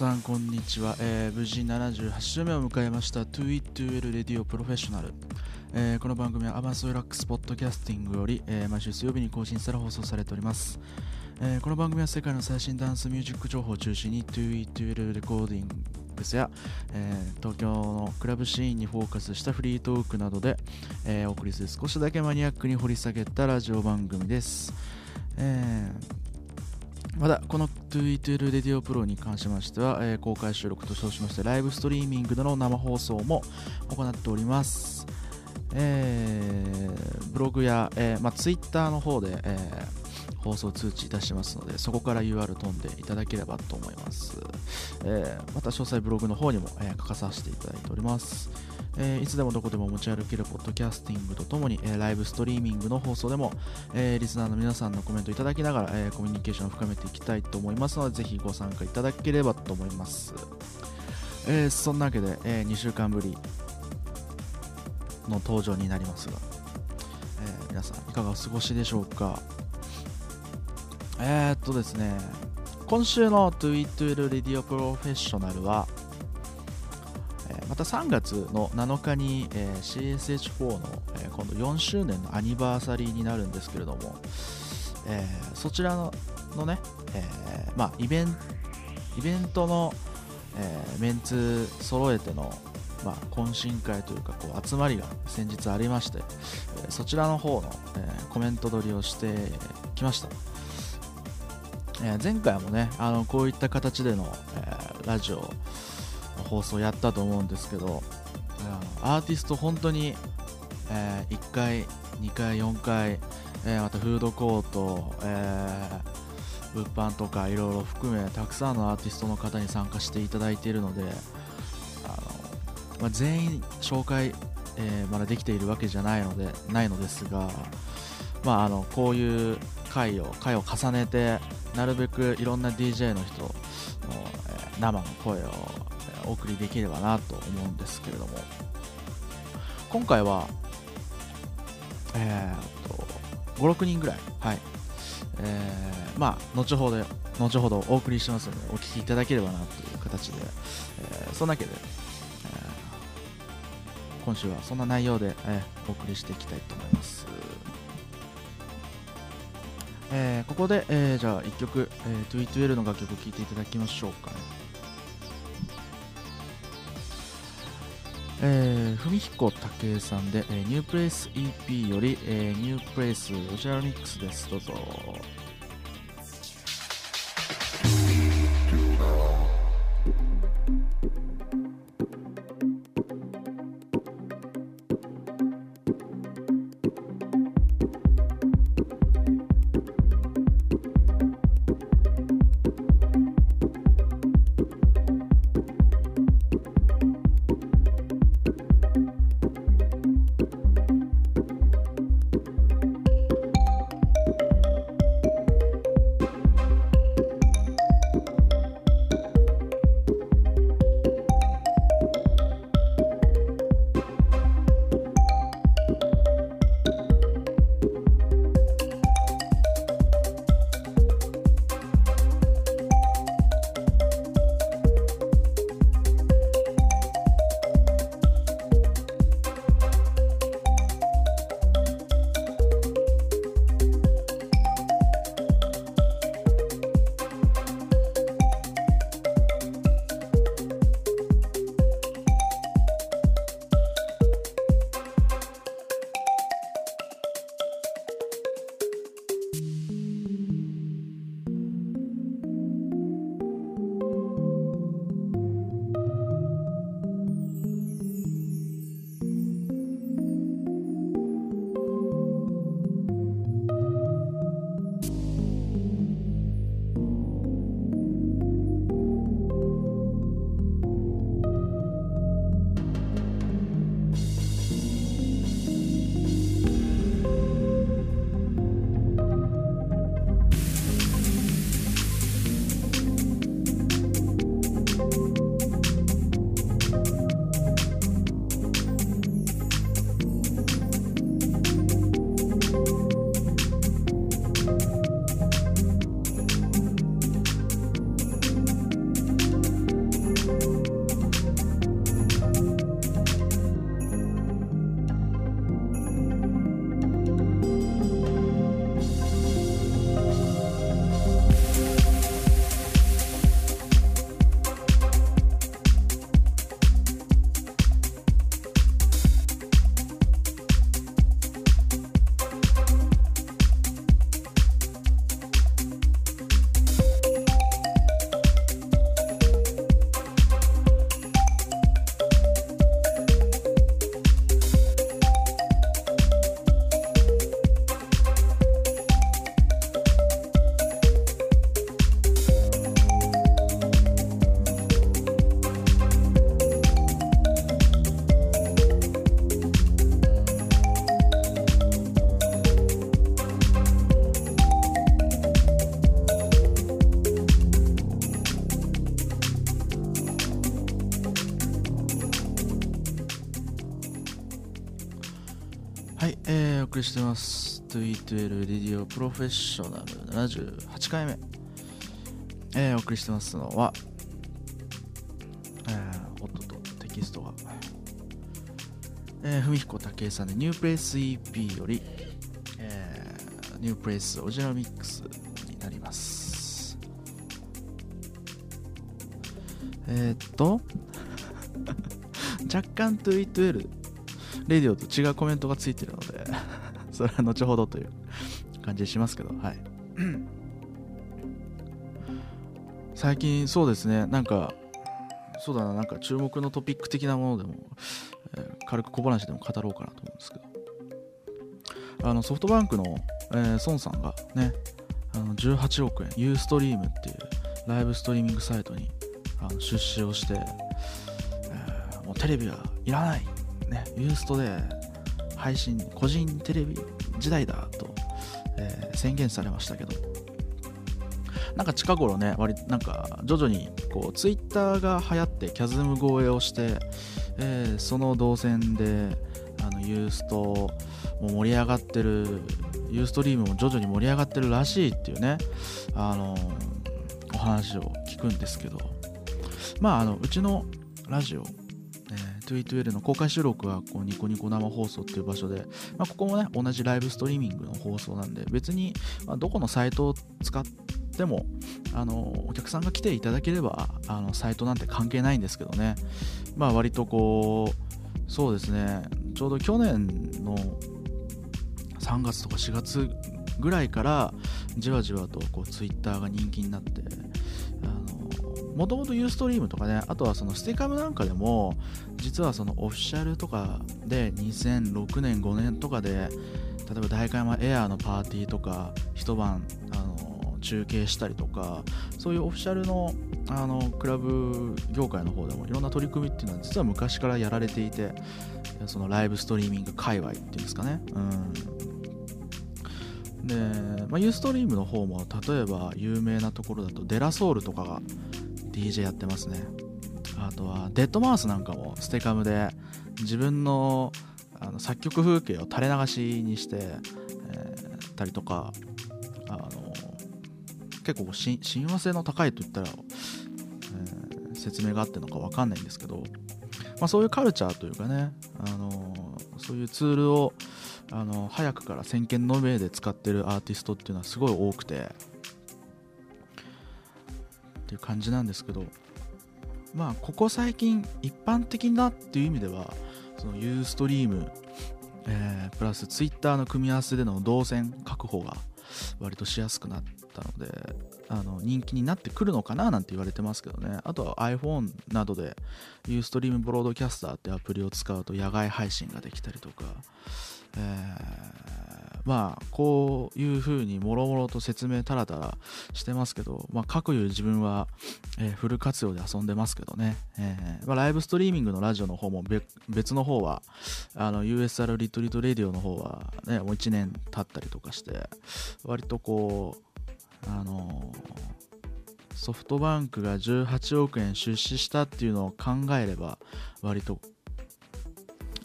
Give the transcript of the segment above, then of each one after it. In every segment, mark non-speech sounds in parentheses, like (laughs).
さんこんにちは、えー無事78週目を迎えました。t o i t l Radio Professional、えこの番組は Amazon Relax Podcasting より、えー毎週水曜日に更新され放送されております、えーこの番組は世界の最新ダンスミュージック情報を中心に t o i t l レコーディングスや、えー東京のクラブシーンにフォーカスしたフリートークなどで、えーお送りする少しだけマニアックに掘り下げたラジオ番組です、えーまたこの TweetL Radio Pro に関しましては、えー公開収録と称しましてライブストリーミングでの生放送も行っております、えーブログや、えーまあ、Twitter の方で、えー放送通知いたしますのでそこから UR 飛んでいただければと思います、えーまた詳細ブログの方にも、えー書かさせていただいております。えーいつでもどこでも持ち歩けるポッドキャスティングとともに、えーライブストリーミングの放送でも、えーリスナーの皆さんのコメントいただきながら、えーコミュニケーションを深めていきたいと思いますのでぜひご参加いただければと思います、えーそんなわけで、え2週間ぶりの登場になりますが、えー皆さんいかがお過ごしでしょうか？え、っとですね今週の To It Well Radio Professional は、また3月の7日に、CSH4 の、今度4周年のアニバーサリーになるんですけれども、えーそちらのね、えーまあ、イベンイベントの、えーメンツ揃えての、まあ、懇親会というかこう集まりが先日ありまして、えそちらの方の、えコメント取りをしてきました、え前回もねあのこういった形での、えラジオ放送やったと思うんですけど、うん。アーティスト本当に、えー1回2回4回、えーまたフードコート、えー物販とかいろいろ含めたくさんのアーティストの方に参加していただいているのであの、まあ、全員紹介、えーまだできているわけじゃないのでないのですが、まあ、あのこういう回を回を重ねてなるべくいろんな DJ の人の、えー生の声をえーお送りできればなと思うんですけれども。今回はえー、と56人ぐらい。はい。えーまあ後ほど後ほどお送りしますのでお聞きいただければなという形で、えーそんなわけで、えー今週はそんな内容で、えーお送りしていきたいと思います。えーここで、えーじゃあ1曲、えー、TweetWell の楽曲を聴いていただきましょうかね。えー、文彦武恵さんで、えー、ニュープレイス EP より、えー、ニュープレイスロジャーミックスです。どうぞ「してます。2E2L レディオプロフェッショナル78回目。えー、お送りしてますのは、えー、おっとと、テキストが。えー、文彦武井さんでニュープレイス EP より、えー、 New Place Original Mix になります。えー、っと、(laughs) 若干2E2Lレディオと違うコメントがついてるのでそれは後ほどという感じしますけどはい。最近そうですねなんかそうだななんか注目のトピック的なものでも、えー軽く小話でも語ろうかなと思うんですけど。あのソフトバンクの、えー孫さんがねあの18億円ユーストリームっていうライブストリーミングサイトにあの出資をして、えーもうテレビはいらないね、ユーストで配信、個人テレビ時代だと、えー宣言されましたけど、なんか近頃ね、割なんか徐々にこうツイッターが流行ってキャズム超えをして、えーその動線であのユーストも盛り上がってる、ユーストリームも徐々に盛り上がってるらしいっていうね、あのお話を聞くんですけど、まあ、あのうちのラジオ、えー、212の公開収録はこうニコニコ生放送っていう場所で、まあ、ここもね同じライブストリーミングの放送なんで別に、まあ、どこのサイトを使ってもあのお客さんが来ていただければあのサイトなんて関係ないんですけどね。まあ割とこうそうですね。ちょうど去年の3月とか4月ぐらいからじわじわとこうツイッターが人気になってもともとユーストリームとかねあとはそのステカムなんかでも実はそのオフィシャルとかで2006年5年とかで例えば代官山エアーのパーティーとか一晩あの中継したりとかそういうオフィシャルのあのクラブ業界の方でもいろんな取り組みっていうのは実は昔からやられていてそのライブストリーミング界隈っていうんですかね、うん、で、まあ、ユーストリームの方も例えば有名なところだとデラソウルとかが DJ やってますね。あとはデッドマウスなんかもステカムで自分のあの作曲風景を垂れ流しにして、えーたりとかあの結構し親和性の高いと言ったら、えー説明があってるのか分かんないんですけど、まあ、そういうカルチャーというかねあのそういうツールをあの早くから先見の明で使ってるアーティストっていうのはすごい多くてっていう感じなんですけどまあここ最近一般的なっていう意味ではそのユーストリーム、えープラスツイッターの組み合わせでの動線確保が割としやすくなったのであの人気になってくるのかななんて言われてますけどね。あとは iPhone などでユーストリームブロードキャスターってアプリを使うと野外配信ができたりとか、えーまあこういうふうにもろもろと説明たらたらしてますけど、まあ、各いう自分は、えーフル活用で遊んでますけどね、えーまあ、ライブストリーミングのラジオの方も別別の方はあの USR リトリートレディオの方は、ね、もう1年経ったりとかして割とこうあのーソフトバンクが18億円出資したっていうのを考えれば割と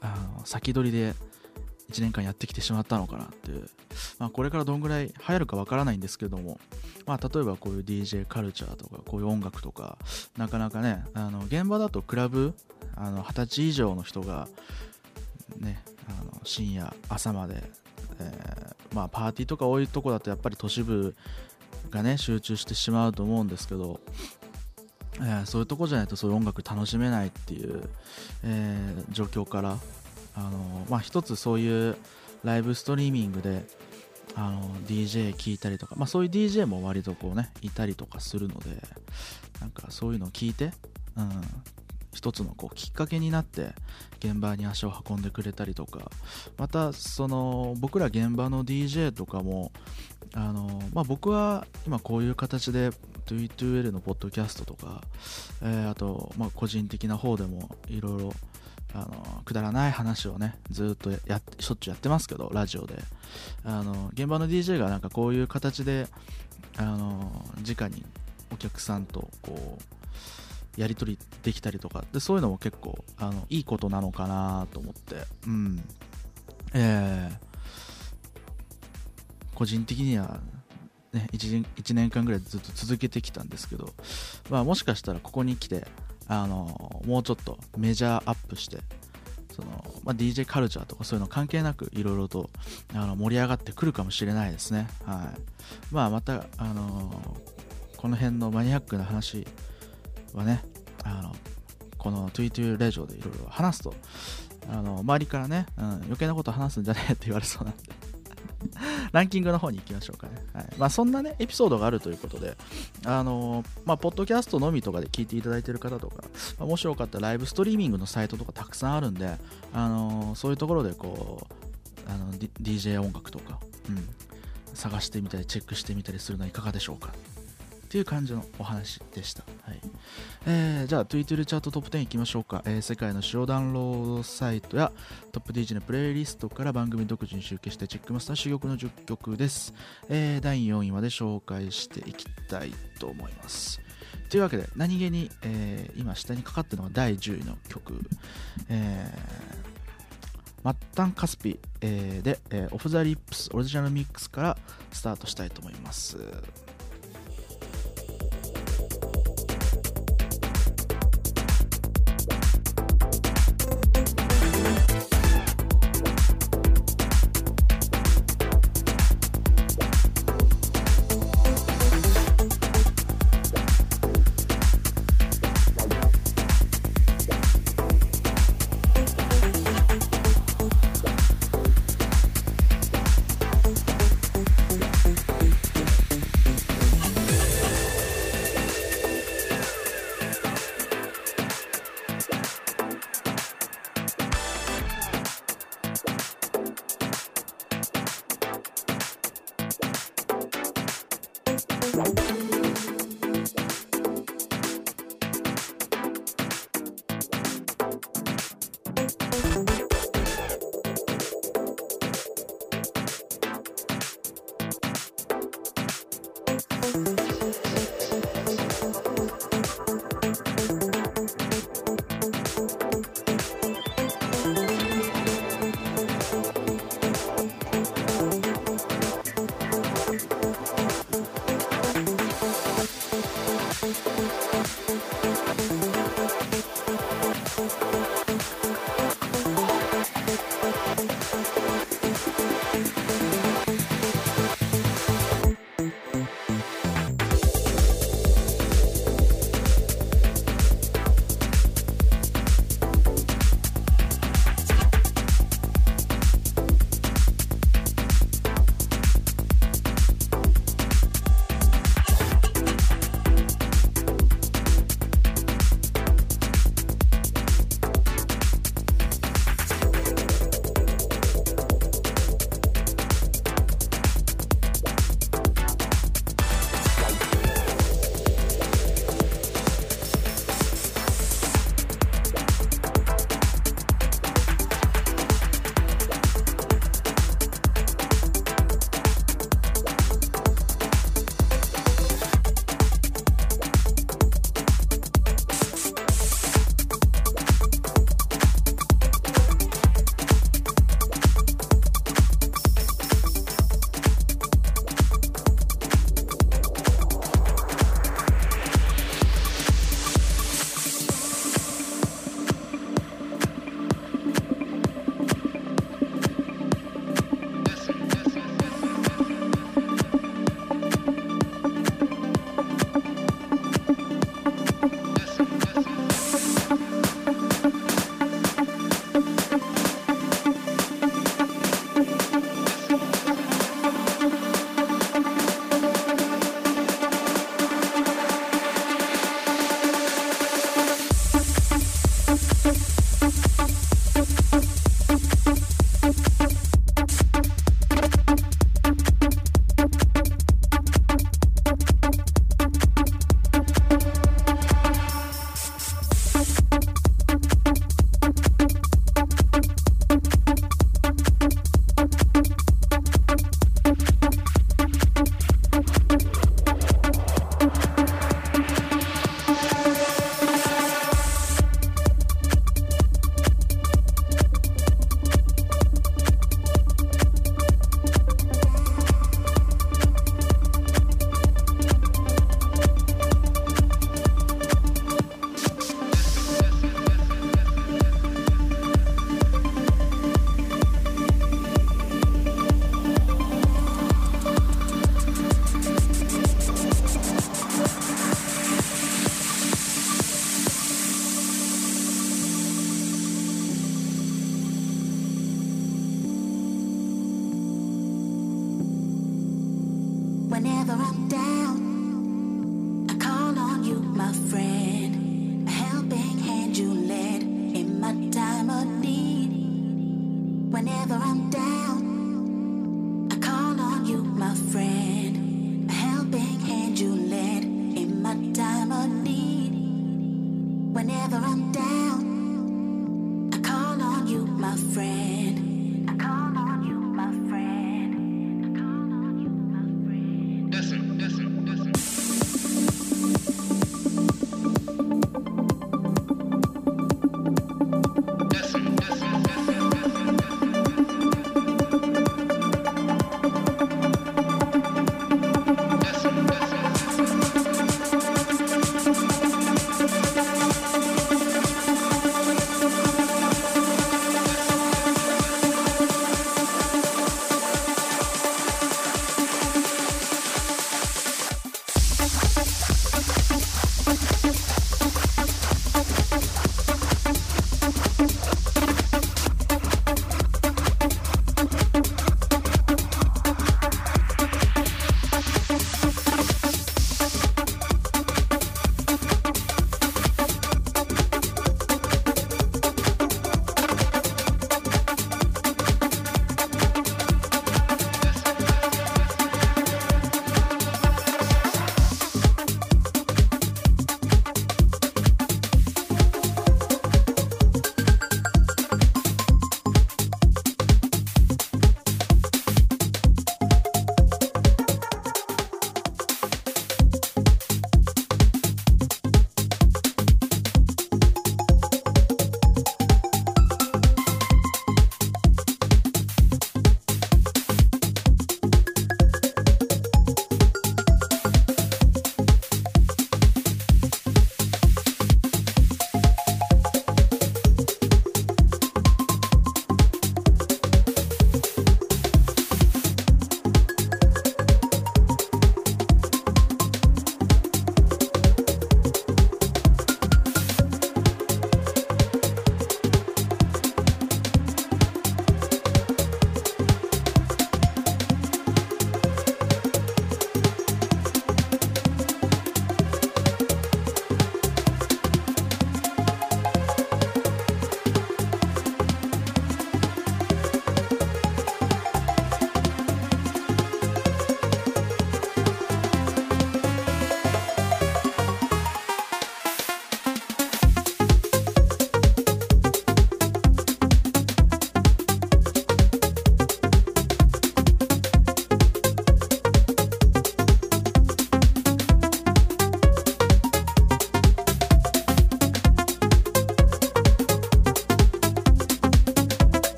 あの先取りで1年間やってきてしまったのかなって。いう、まあ、これからどんぐらい流行るかわからないんですけども、まあ、例えばこういう DJ カルチャーとかこういう音楽とかなかなかねあの現場だとクラブあの20歳以上の人が、ね、あの深夜朝まで、えーまあ、パーティーとか多いとこだとやっぱり都市部がね集中してしまうと思うんですけど、えーそういうとこじゃないとそういう音楽楽しめないっていう、えー状況からあの、まあ、一つそういうライブストリーミングであの DJ 聞いたりとか、まあ、そういう DJ も割とこうねいたりとかするのでなんかそういうのを聞いて、うん、一つのこうきっかけになって現場に足を運んでくれたりとかまたその僕ら現場の DJ とかもあの、まあ、僕は今こういう形で 2E2L のポッドキャストとか、えーあと、ま、個人的な方でもいろいろあのくだらない話をねずっとやっしょっちゅうやってますけどラジオで。あの現場の DJ がなんかこういう形であの直にお客さんとこうやり取りできたりとかでそういうのも結構あのいいことなのかなと思って。うん。えー。個人的には、ね、1, 1年間ぐらいずっと続けてきたんですけど、まあ、もしかしたらここに来てあのもうちょっとメジャーアップしてその、まあ、DJ カルチャーとかそういうの関係なくいろいろとあの盛り上がってくるかもしれないですね、はい。まあ、また、あのこの辺のマニアックな話はねあのこの22ラジオでいろいろ話すとあの周りからね、うん、余計なこと話すんじゃねえって言われそうなんで。(laughs) ランキングの方に行きましょうかね。はいまあ、そんなね、エピソードがあるということで、あのー、まあ、ポッドキャストのみとかで聞いていただいてる方とか、まあ、もしよかったらライブストリーミングのサイトとかたくさんあるんで、あのー、そういうところでこう、あの DJ 音楽とか、うん、探してみたり、チェックしてみたりするのはいかがでしょうか。っていう感じのお話でした。はいえー、じゃあ、2E2L チャートトップ10いきましょうか、えー、世界の主要ダウンロードサイトやトップ DJ のプレイリストから番組独自に集計してチェック、マスト珠玉の10曲です、えー、第4位まで紹介していきたいと思います。というわけで、何気に、えー、今下にかかってるのが第10位の曲、えー、マッタン・カスピ、えー、で、えー、 Off the Lips Original Mix からスタートしたいと思います。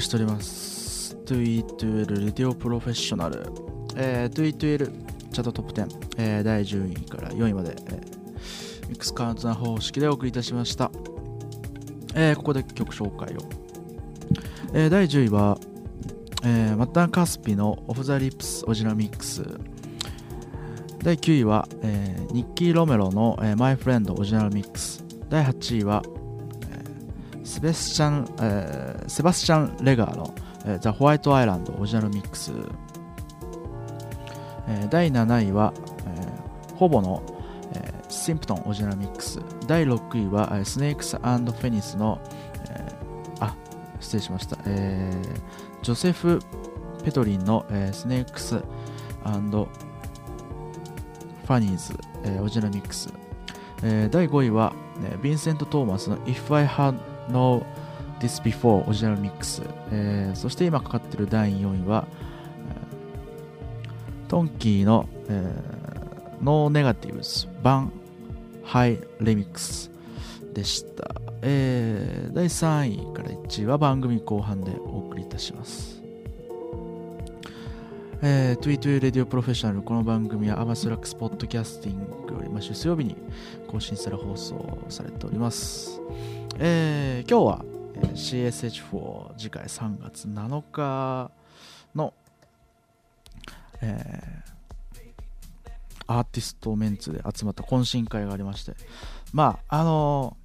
りしております。2E2L レディオプロフェッショナル、えー、2E2L チャートトップ10、えー、第10位から4位まで、えー、ミックスカウントな方式でお送りいたしました、えー、ここで曲紹介を、えー、第10位は、えー、マッター・カスピのオフ・ザ・リップスオジナミックス。第9位は、えー、ニッキー・ロメロの、えー、マイ・フレンドオジナルミックス。第8位は、セバスチャン、えー、セバスチャン・レガーの、えー、ザ・ホワイト・アイランドオリジナルミックス、えー、第7位は、えー、ほぼの、えー、シンプトンオリジナルミックス第6位は、えー、スネークスフェニスの、えー、あ失礼しました、えー、ジョセフ・ペトリンの、えー、スネークスファニーズ、えー、オリジナルミックス、えー、第5位は、ね、ヴィンセント・トーマスの If I Had No This Before オリジナルミックス、えー、そして今かかっている第4位は、えー、トンキーの、えー、No Negatives 版ハイレミックスでした、えー、第3位から1位は番組後半でお送りいたします。えー、2E2L レディオプロフェッショナルこの番組はアマスラックスポッドキャスティングより毎週水曜日に更新され放送されております、えー、今日は CSH4 次回3月7日の、えー、アーティストメンツで集まった懇親会がありましてまああの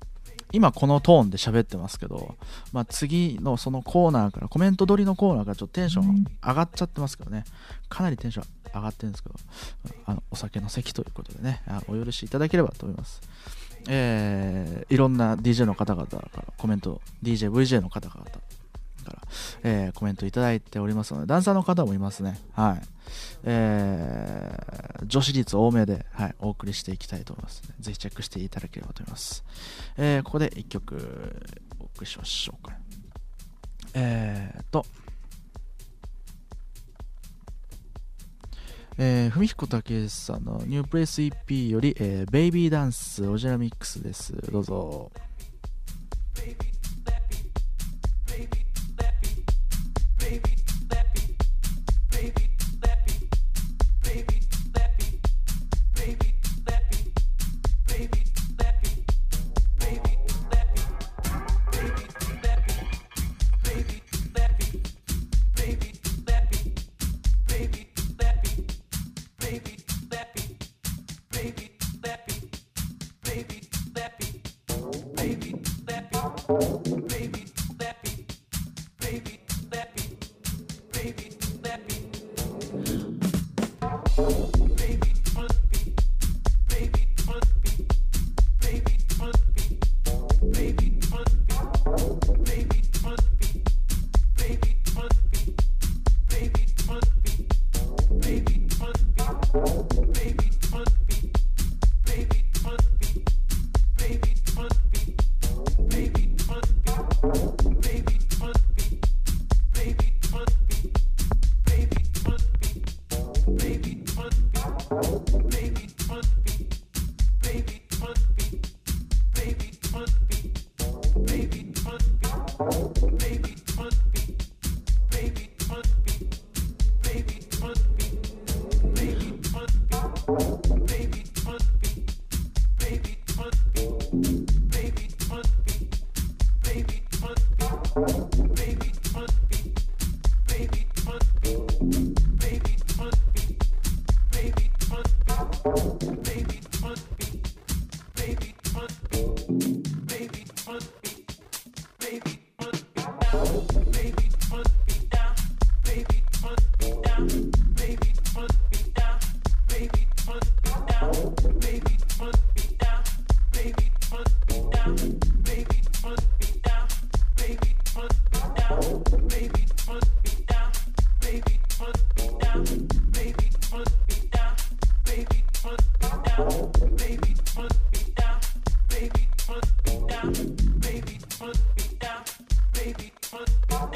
今このトーンで喋ってますけど、まあ、次のそのコーナーからコメント取りのコーナーからちょっとテンション上がっちゃってますけどね。かなりテンション上がってるんですけどあのお酒の席ということでねお許しいただければと思います。えー、いろんな DJ の方々からコメント DJVJ の方々から、えー、コメントいただいておりますので、ダンサーの方もいますね。はい。えー、女子率多めで、はい、お送りしていきたいと思います、ね。ぜひチェックしていただければと思います。えー、ここで1曲お送りしましょうか。えーと、えー、文彦武さんのニュープレイス EP より、えー、ベイビーダンスオジラミックスです。どうぞ。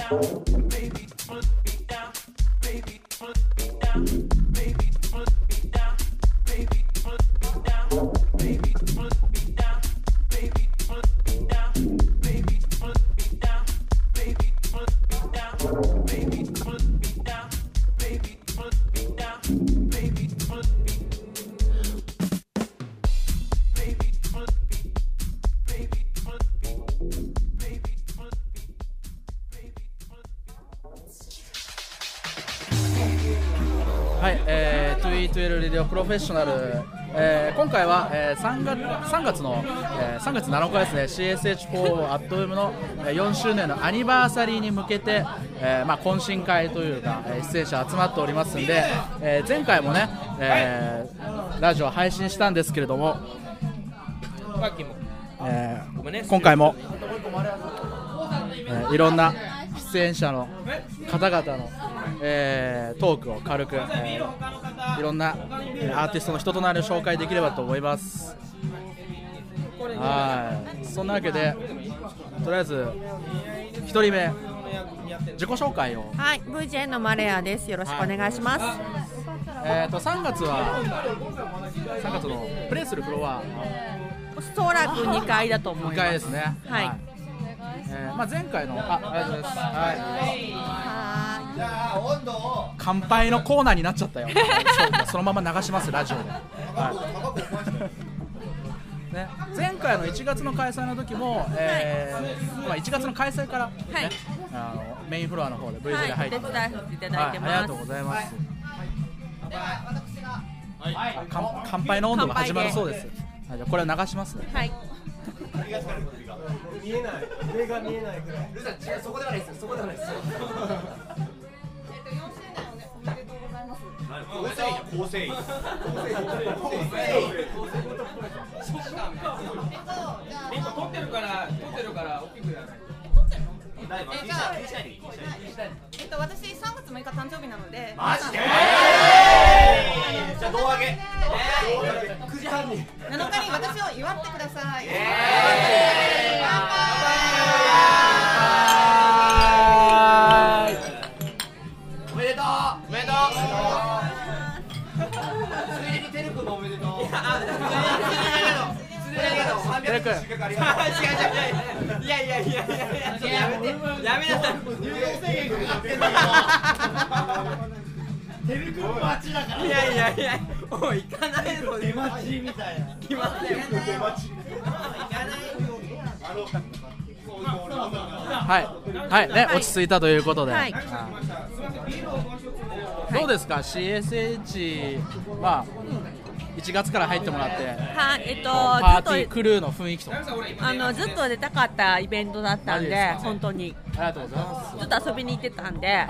down, フェッショナル、えー、今回は、えー、3, 月3月の、えー、3月7日ですね。CSH4 アットウェブの4周年のアニバーサリーに向けて、えーまあ、懇親会というか出演者集まっておりますんで、えー、前回もね、えー、ラジオ配信したんですけれども、えー、今回も、えー、いろんな出演者の方々の、えー、トークを軽く、えー、いろんな、えー、アーティストの人となりを紹介できればと思います。はい。そんなわけでとりあえず1人目自己紹介を。はい。VJ のマレアです。よろしくお願いします、えーと3月は3月のプレイするフロア。おそらく2階だと思います。2階ですね。はい、はい。えーまあ、前回のあありがとうございます。はい乾杯のコーナーになっちゃったよ。そのまま流しますラジオで、はい。ね、前回の1月の開催の時も、えーまあ、1月の開催から、ねはい、あのメインフロアの方で V 字で入って、はい、いただいてます、はい、ありがとうございます、はい、乾杯の温度が始まるそうです。はい、じゃこれ流しますね。はい。見えない。上が見えないぐらい。ルさん違う。そこではないですそこではないです構成員構成員。構成員。撮ってるから撮ってるから大きくやらないえじゃあえっと私3月6日誕生日なのでマジでじゃあ胴上げ9時半に7日に私を祝ってくださいおめでとうおめでとうついでにテル君もおめでとうテル君いやいやいやいやいややめてやめなさい入場制限かかってんだテル君待ちだからいやいやいやもう行かないの出待ちみたいな行きません出待ち行かないはい、はい、ね、落ち着いたということで。はい、どうですか、CSH は。1月から入ってもらって、はい、えっと、パーティークルーの雰囲気とか。あのずっと出たかったイベントだったんで、本当に。ありがとうございます。ずっと遊びに行ってたんで、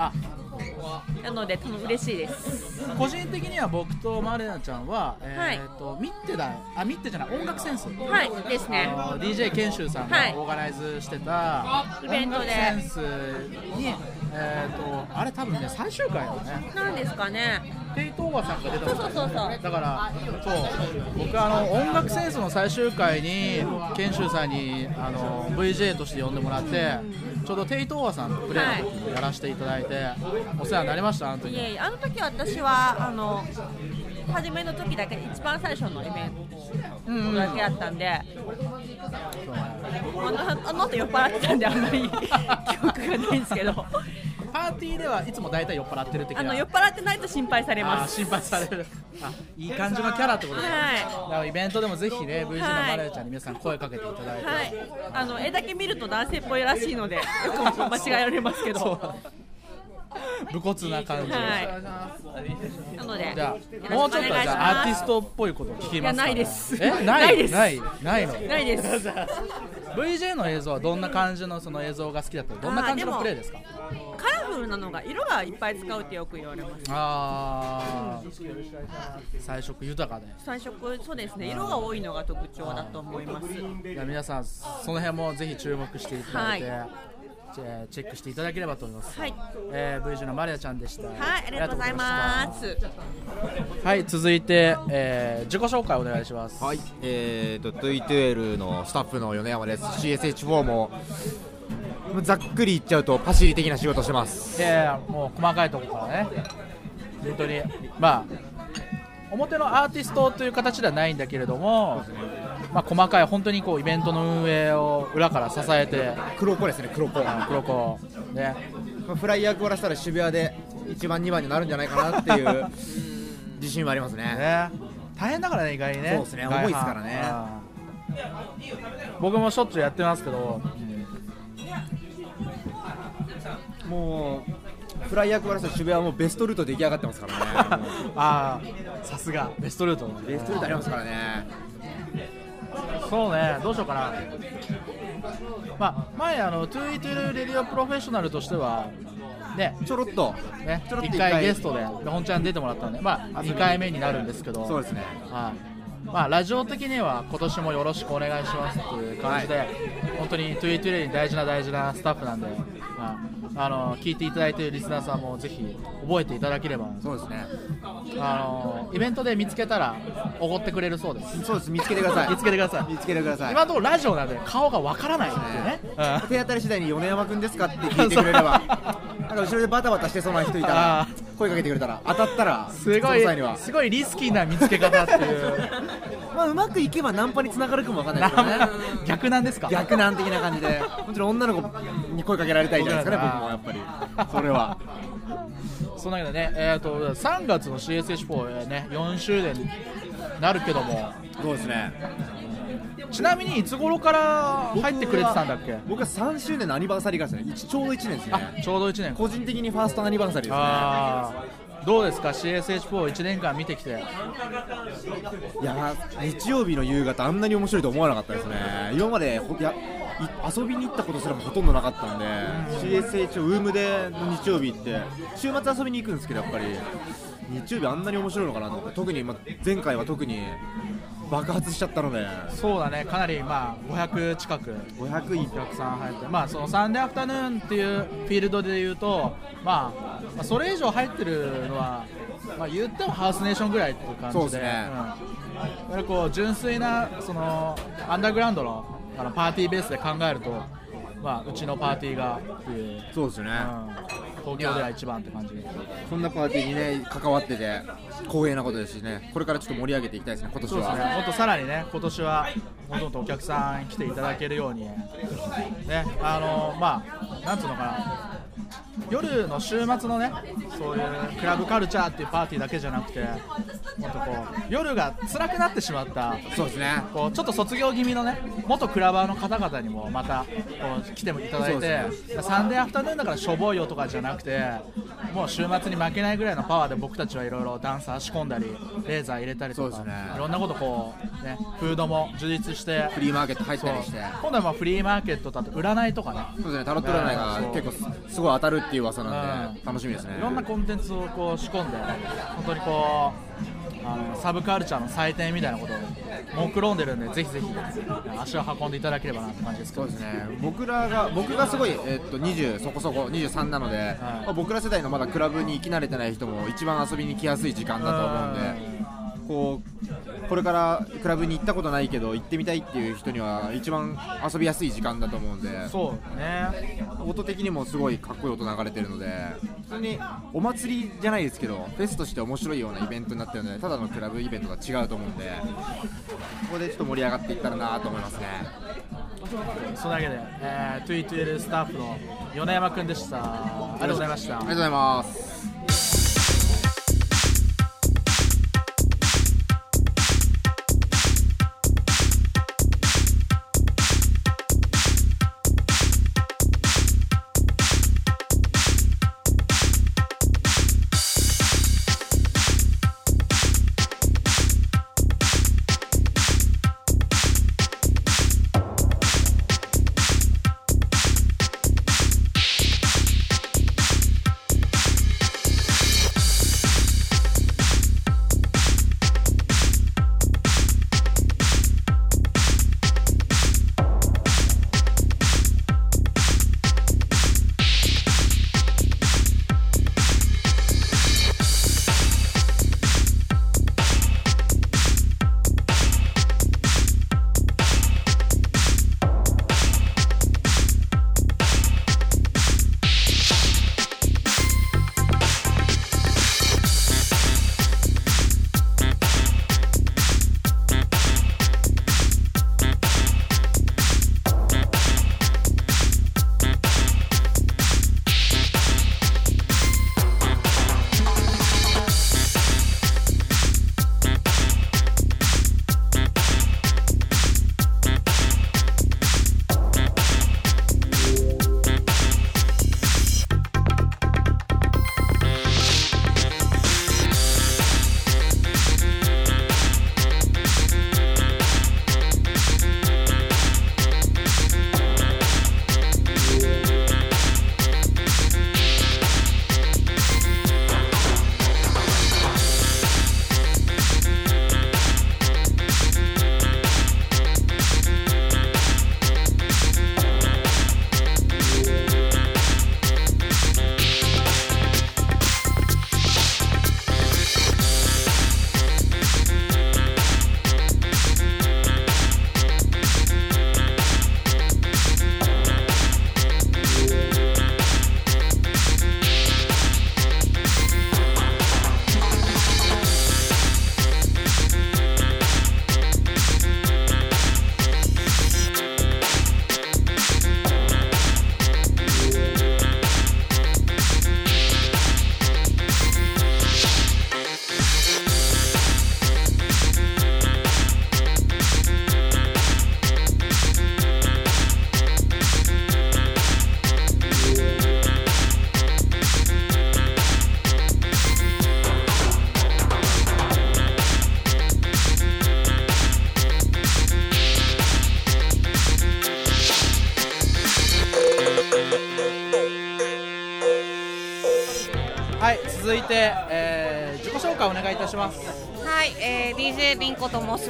なので嬉しいです。個人的には僕とマレナちゃんは、えーと、はい、ミッテだあミッテじゃない音楽センス。はいですね。DJ 研修さんがオーガナイズしてた、イベントで。センスにえーと、あれ多分ね最終回だね。なんですかね。テイトーガさんが出たそうそうそうそう。だからそう。僕あの音楽センスの最終回に研修さんにあの VJ として呼んでもらって、ちょうどテイトーガさんとプレーの時やらせていただいて、はい、お世話になりましたあの時。いえいえあの時私はあの初めの時だけ一番最初のイベントだけやったんで、うんうん、あのあの後酔っ払ってたんであんまり (laughs) 記憶がないんですけどパーティーではいつも大体酔っ払ってる的な。あの酔っ払ってないと心配されます。心配される。(laughs) あいい感じのキャラってことで、はい、だからイベントでもぜひね VG のマレーちゃんに皆さん声かけていただいて、はい、あの絵だけ見ると男性っぽいらしいので (laughs) よく間違えられますけど。武骨な感じ、はい、なのでじゃあもうちょっとじゃあアーティストっぽいこと聞きますか？ないです。え？ない？です。ない？ないの？ないです。(laughs) VJ の映像はどんな感じのその映像が好きだったどんな感じのプレイですか？カラフルなのが色がいっぱい使うってよく言われますああ、うん、彩色豊かで彩色そうですね色が多いのが特徴だと思いますじゃ皆さんその辺もぜひ注目していただいて、はいチェックしていただければと思います。はい。えー、V 字のマリアちゃんでした。はい、ありがとうございます。はい、続いて、えー、自己紹介お願いします。はい、えーと、トゥイトゥエルのスタッフの米山です。CSH4 も。ざっくり言っちゃうとパシリ的な仕事してます。いやいや、もう細かいところからね。本当に、まあ。表のアーティストという形ではないんだけれども、まあ、細かい本当にこうイベントの運営を裏から支えて。黒子ですね黒子。黒子。ね、まあ、フライヤー配らせたら渋谷で1番2番になるんじゃないかなっていう自信はありますね。ね。大変だからね意外にね。そうですね重いですからね。僕もしょっちゅうやってますけど、もうフライヤー配らせた渋谷はもうベストルート出来上がってますからね。(laughs) ああさすが。ベストルートベストルートありますからね。そうねどうしようかな。まあ前あの2E2L レディオプロフェッショナルとしてはねちょろっと。ねちょろっと1回。ゲストで本ちゃん出てもらったんでまあ2回目になるんですけど。そうですね。はいまあ、ラジオ的には今年もよろしくお願いしますっていう感じで、本当にトゥイトゥレに大事な大事なスタッフなんで、まあ、あの聞いていただいているリスナーさんもぜひ覚えていただければ。そうですねあのイベントで見つけたらおごってくれるそうです。そうです。見つけてください。見つけてください。見つけてください。今のところラジオなんで顔がわからないっていうね、うん。手当たり次第に米山君ですかって聞いてくれれば。(laughs) なんか後ろでバタバタしてそうな人いたらあ声かけてくれたら当たったらすごいすごいリスキーな見つけ方っていう。(laughs) まあうまくいけばナンパにつながるかもわかんないですけどね。(laughs) 逆なんですか？逆難的な感じで。もちろん女の子に声かけられたいじゃないですかね僕もやっぱり。それはそんなわけでね、えー、と3月の CSH4、ね、4周年になるけども。そうですね。ちなみにいつ頃から入ってくれてたんだっけ？僕は3周年のアニバーサリーがですね一ちょうど1年ですね。あちょうど1年。個人的にファーストアニバーサリーですねどうですか？CSH41 年間見てきて。いや日曜日の夕方あんなに面白いと思わなかったですね。今までほいやい遊びに行ったことすらもほとんどなかったんで CSH をウームでの日曜日行って週末遊びに行くんですけどやっぱり日曜日あんなに面白いのかなと思って特に、ま、前回は特に爆発しちゃったのでそうだね。かなりまあ500近く。500いお客さん入って。まあそのサンデーアフタヌーンっていうフィールドでいうとまあまあそれ以上入ってるのはまあ言ってもハウスネーションぐらいっていう感じで。そうですね。うん。こう純粋なそのアンダーグラウンドのあのパーティーベースで考えるとまあうちのパーティーがっていう、そうですよね、うん。東京では一番って感じ。でこんなパーティーにね関わってて光栄なことですしね。これからちょっと盛り上げていきたいですね今年そうですね、はもっとさらにね、今年はもっともっとお客さん来ていただけるように、ね、あのまあ、なんつうのかな、夜の週末のね、そういうクラブカルチャーっていうパーティーだけじゃなくて、もっとこう夜が辛くなってしまった。そうですねこうちょっと卒業気味のね元クラバーの方々にもまたこう来てもいただいて、でサンデーアフタヌーンだからしょぼいよとかじゃなくてもう週末に負けないぐらいのパワーで僕たちはいろいろダンサー仕込んだりレーザー入れたりとか、いろんなことこうねフードも充実してフリーマーケット入ったりして。今度はまあフリーマーケットだと占いとかね。そうですねタロット占いが結構すすごい当たるっていう噂なんでうん。楽しみですね。いろんなコンテンツをこう仕込んで本当にこうあのサブカルチャーの祭典みたいなことを目論んでるんでぜひぜひ足を運んでいただければなって感じですけど。そうですね。僕らが僕がすごい、えっと20そこそこ23なので、まあ僕ら世代のまだクラブに行き慣れてない人も一番遊びに来やすい時間だと思うんでこうこれからクラブに行ったことないけど行ってみたいっていう人には一番遊びやすい時間だと思うんで。そうね。音的にもすごいかっこいい音流れてるので。普通にお祭りじゃないですけどフェスとして面白いようなイベントになってるのでただのクラブイベントとは違うと思うんでここでちょっと盛り上がっていったらなと思いますね。そのわけで、えー、2E2L スタッフの米山くんでした。ありがとうございました。ありがとうございます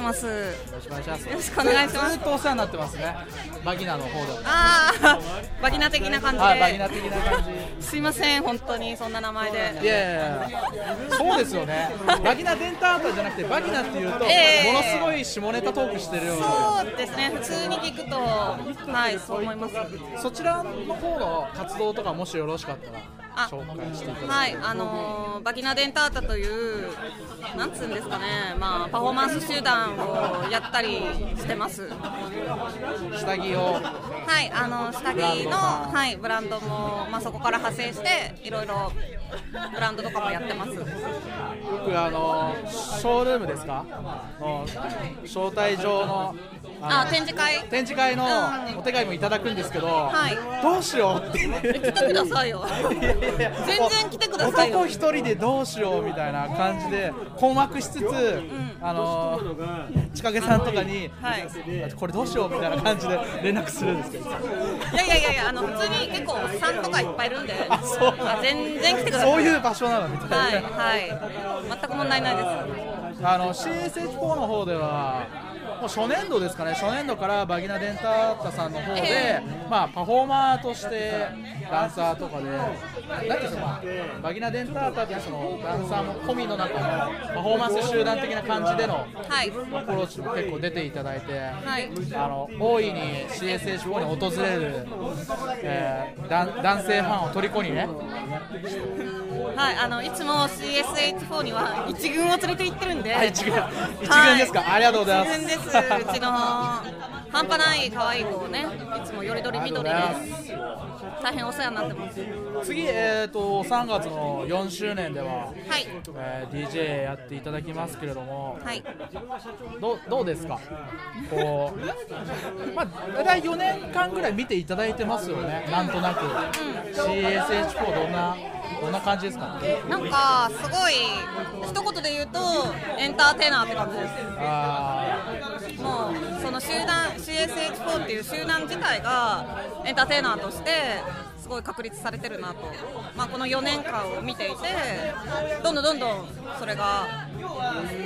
します。よろしくお願いします。よろしくお願いします。ずっとお世話になってますね。バギナの方でああバギナ的な感じバギナ的な感じ。すいません本当にそんな名前で。いやいやそうですよね。バギナデンタータじゃなくてバギナっていうと、えーものすごい下ネタトークしてるような。そうですね。普通に聞くとはいそう思います。そちらの方の活動とかもしよろしかったらはいあのーバギナデンタータというなんつうんですかね。まあパフォーマンス集団をやったりしてます。下着を。はい、あの下着の、はい、ブランドも、まあ、そこから派生していろいろブランドとかもやってます。よくあのショールームですか？の招待状のあの展示会。展示会のうん。お手紙もいただくんですけど、はい。どうしようってえ来てくださいよ。(laughs) 全然来てくださいよ。男一人でどうしようみたいな感じで困惑しつつ、あの千景さんとかに、はい。これどうしようみたいな感じで (laughs) 連絡するんですけど。いやいやいやいやあの普通に結構おっさんとかいっぱいいるんで。あそう。あ全然来てください。そういう場所なのみたいな、はいはい。全く問題ないです。あの CSH4 の方ではもう初年度ですかね。初年度からバギナデンタータさんの方で、えまあ、パフォーマーとしてダンサーとかでなんていうんですかバギナデンタータってそのダンサーの込みの中のパフォーマンス集団的な感じでのはい。アプローチも結構出ていただいて、はい。あの大いに CSH4 に訪れる、えー男男性ファンを虜にね。はいあのいつも CSH4 には一軍を連れて行ってるんで。あ一軍。一軍ですか？ありがとうございますうちの。半端ない可愛い子をねいつもよりどりみどりで大変お世話になってます。次、えー、と3月の4周年では、はい。えー DJ やっていただきますけれども、はい。どうどうですか？こう、(laughs) まあ、大体4年間ぐらい見ていただいてますよね。なんとなく、CSH4 どんなどんな感じですか？なんかすごい一言で言うとエンターテイナーって感じです。あもうその集団 CSH4 っていう集団自体がエンターテイナーとしてすごい確立されてるなと、まあ、この4年間を見ていてどんどんどんどんそれが